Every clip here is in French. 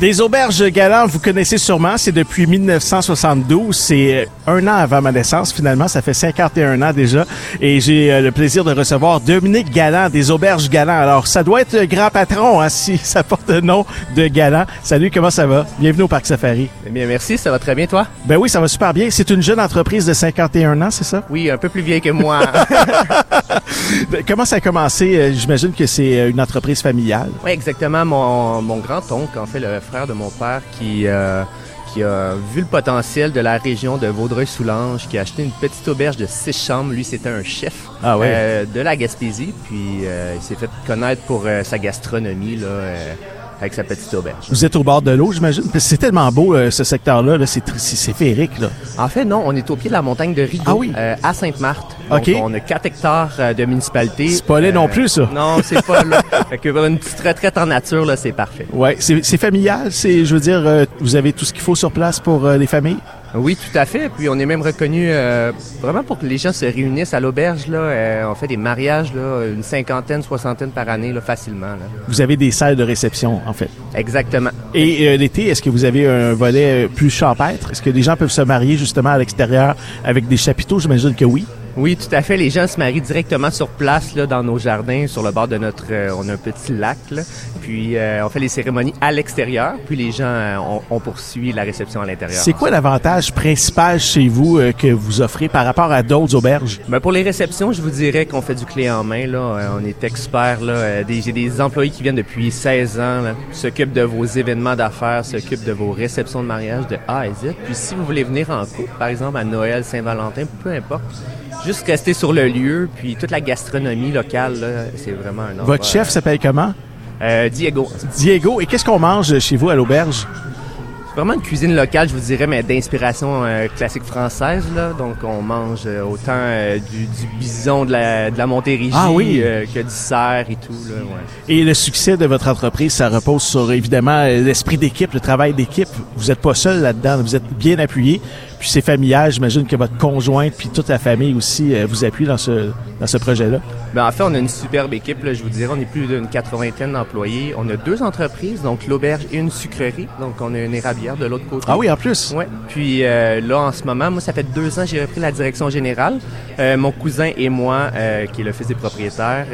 Des auberges galant, vous connaissez sûrement, c'est depuis 1972. C'est un an avant ma naissance, finalement. Ça fait 51 ans déjà. Et j'ai euh, le plaisir de recevoir Dominique Galant des auberges galant. Alors, ça doit être grand patron, hein, si ça porte le nom de Galant. Salut, comment ça va? Bienvenue au Parc Safari. Eh bien, merci, ça va très bien, toi? Ben oui, ça va super bien. C'est une jeune entreprise de 51 ans, c'est ça? Oui, un peu plus vieille que moi. comment ça a commencé? Euh, J'imagine que c'est euh, une entreprise familiale. oui, exactement. Mon, mon grand-oncle, en fait, le frère de mon père, qui, euh, qui a vu le potentiel de la région de Vaudreuil-Soulanges, qui a acheté une petite auberge de six chambres. Lui, c'était un chef Ah ouais. euh, de la Gaspésie. Puis, euh, il s'est fait connaître pour sa gastronomie, là, avec sa petite auberge. Vous êtes au bord de l'eau, j'imagine? C'est tellement beau, euh, ce secteur-là. -là, c'est féerique, là. En fait, non, on est au pied de la montagne de Rigaud, Ah oui? euh, à Sainte-Marthe. Donc, OK. on a 4 hectares euh, de municipalité. C'est pas laid non plus, ça. Non, c'est pas là. fait que une petite retraite en nature, là, c'est parfait. Ouais, c'est familial. C'est, je veux dire, vous avez tout ce qu'il faut sur place pour les familles? Oui, tout à fait. Puis on est même reconnu euh, vraiment pour que les gens se réunissent à l'auberge. Là, Euh, on fait des mariages, là, une cinquantaine, soixantaine par année, là, facilement. Là. Vous avez des salles de réception, en fait. Exactement. Et euh, l'été, est-ce que vous avez un volet plus champêtre? Est-ce que les gens peuvent se marier justement à l'extérieur avec des chapiteaux? J'imagine que oui. Oui, tout à fait. Les gens se marient directement sur place, là, dans nos jardins, sur le bord de notre... euh, on a un petit lac, là. Puis euh, on fait les cérémonies à l'extérieur. Puis les gens, euh, on, on poursuit la réception à l'intérieur. C'est quoi l'avantage principal chez vous euh, que vous offrez par rapport à d'autres auberges? Ben pour les réceptions, je vous dirais qu'on fait du clé en main. Là. Euh, on est experts. Là. Euh, J'ai des employés qui viennent depuis 16 ans, s'occupent de vos événements d'affaires, s'occupent de vos réceptions de mariage de A à Z. Puis si vous voulez venir en couple, par exemple à Noël, Saint-Valentin, peu importe, juste rester sur le lieu, puis toute la gastronomie locale, c'est vraiment un endroit, Votre chef s'appelle comment? Euh, Diego. Diego. Et qu'est-ce qu'on mange chez vous à l'auberge? C'est vraiment une cuisine locale, je vous dirais, mais d'inspiration euh, classique française. Là. Donc, on mange euh, autant du, du bison de la, de la Montérégie Ah oui. que du cerf et tout. Là, ouais. Et le succès de votre entreprise, ça repose sur évidemment l'esprit d'équipe, le travail d'équipe. Vous n'êtes pas seul là-dedans, vous êtes bien appuyé. Puis c'est familial, j'imagine que votre conjointe puis toute la famille aussi euh, vous appuie dans ce dans ce projet-là. Ben, en fait, on a une superbe équipe, là, je vous dirais. On est plus d'une quatre-vingtaine d'employés. On a deux entreprises, donc l'auberge et une sucrerie. Donc, on a une érablière de l'autre côté. Ah oui, en plus. Ouais. Puis euh, là, en ce moment, moi, ça fait deux ans que j'ai repris la direction générale. Euh, mon cousin et moi, qui est le fils des propriétaires,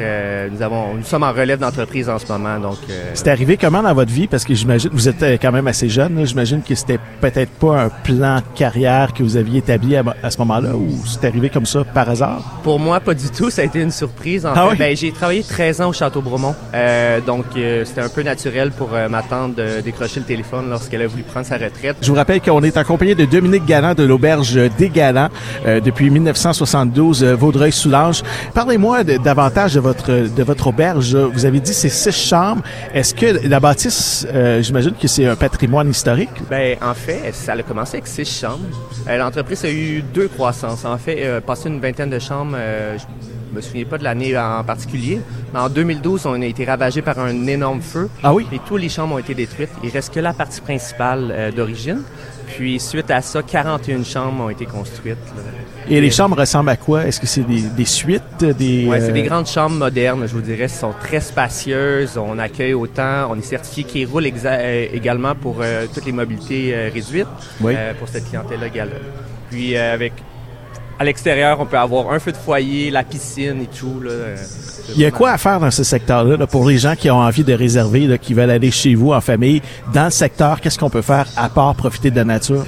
nous avons, nous sommes en relève d'entreprise en ce moment. Donc, C'est arrivé comment dans votre vie? Parce que j'imagine, vous êtes quand même assez jeune, j'imagine que c'était peut-être pas un plan de carrière que vous aviez établi à, à ce moment-là, ou c'est arrivé comme ça par hasard? Pour moi, pas du tout. Ça a été une surprise. En Ah fait, oui? Ben, j'ai travaillé 13 ans au Château Bromont. Euh, donc, euh, c'était un peu naturel pour euh, ma tante de décrocher le téléphone lorsqu'elle a voulu prendre sa retraite. Je vous rappelle qu'on est en compagnie de Dominique Galland de l'auberge des Galants euh, depuis 1972, euh, Vaudreuil-Soulanges. Parlez-moi davantage de votre de votre auberge. Vous avez dit c'est six chambres. Est-ce que la bâtisse, euh, j'imagine que c'est un patrimoine historique? Ben, en fait, ça a commencé avec six chambres. Euh, L'entreprise a eu deux croissances. En fait, euh, passé une vingtaine de chambres, euh, me souviens pas de l'année en particulier, mais en 2012, on a été ravagé par un énorme feu. Ah oui? Et toutes les chambres ont été détruites. Il reste que la partie principale euh, d'origine. Puis, suite à ça, 41 chambres ont été construites. là. Et les chambres ressemblent à quoi? Est-ce que c'est des, des suites? Des, Ouais, c'est des euh, grandes chambres modernes, je vous dirais. Elles sont très spacieuses. On accueille autant. On est certifié qui roule euh, également pour euh, toutes les mobilités euh, réduites Oui. euh, pour cette clientèle-là également. Puis euh, avec à l'extérieur, on peut avoir un feu de foyer, la piscine et tout. Il y a quoi à faire dans ce secteur-là là, pour les gens qui ont envie de réserver, là, qui veulent aller chez vous en famille? Dans le secteur, qu'est-ce qu'on peut faire à part profiter de la nature?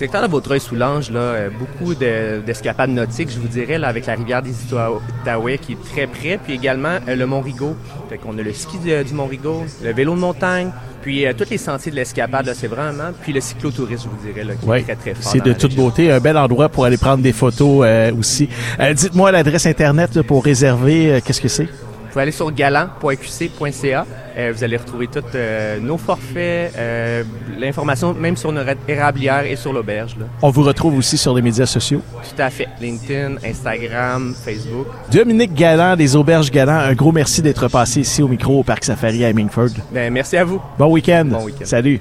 Le secteur de Vaudreuil-Soulanges, là, euh, beaucoup de- d'escapades nautiques, je vous dirais, là, avec la rivière des Outaouais qui est très près, puis également euh, le Mont-Rigaud. Fait qu'on a le ski de- du Mont-Rigaud, le vélo de montagne, puis euh, tous les sentiers de l'escapade, là, c'est vraiment, puis le cyclotourisme, je vous dirais, là, qui Oui, est très, très fort. c'est de toute beauté. Un bel endroit pour aller prendre des photos euh, aussi. Dites-moi l'adresse Internet là, pour réserver. Qu'est-ce que c'est? Vous pouvez aller sur galant.qc.ca. Euh, vous allez retrouver tous euh, nos forfaits, euh, l'information même sur notre érablière et sur l'auberge. On vous retrouve aussi sur les médias sociaux. Tout à fait. LinkedIn, Instagram, Facebook. Dominique Galland des Auberges Galland, un gros merci d'être passé ici au micro au Parc Safari à Hemingford. Ben, merci à vous. Bon week-end. Bon week-end. Salut.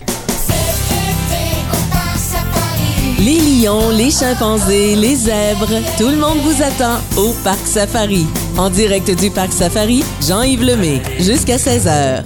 Les lions, les chimpanzés, les zèbres, tout le monde vous attend au Parc Safari. En direct du Parc Safari, Jean-Yves Lemay, jusqu'à 16h.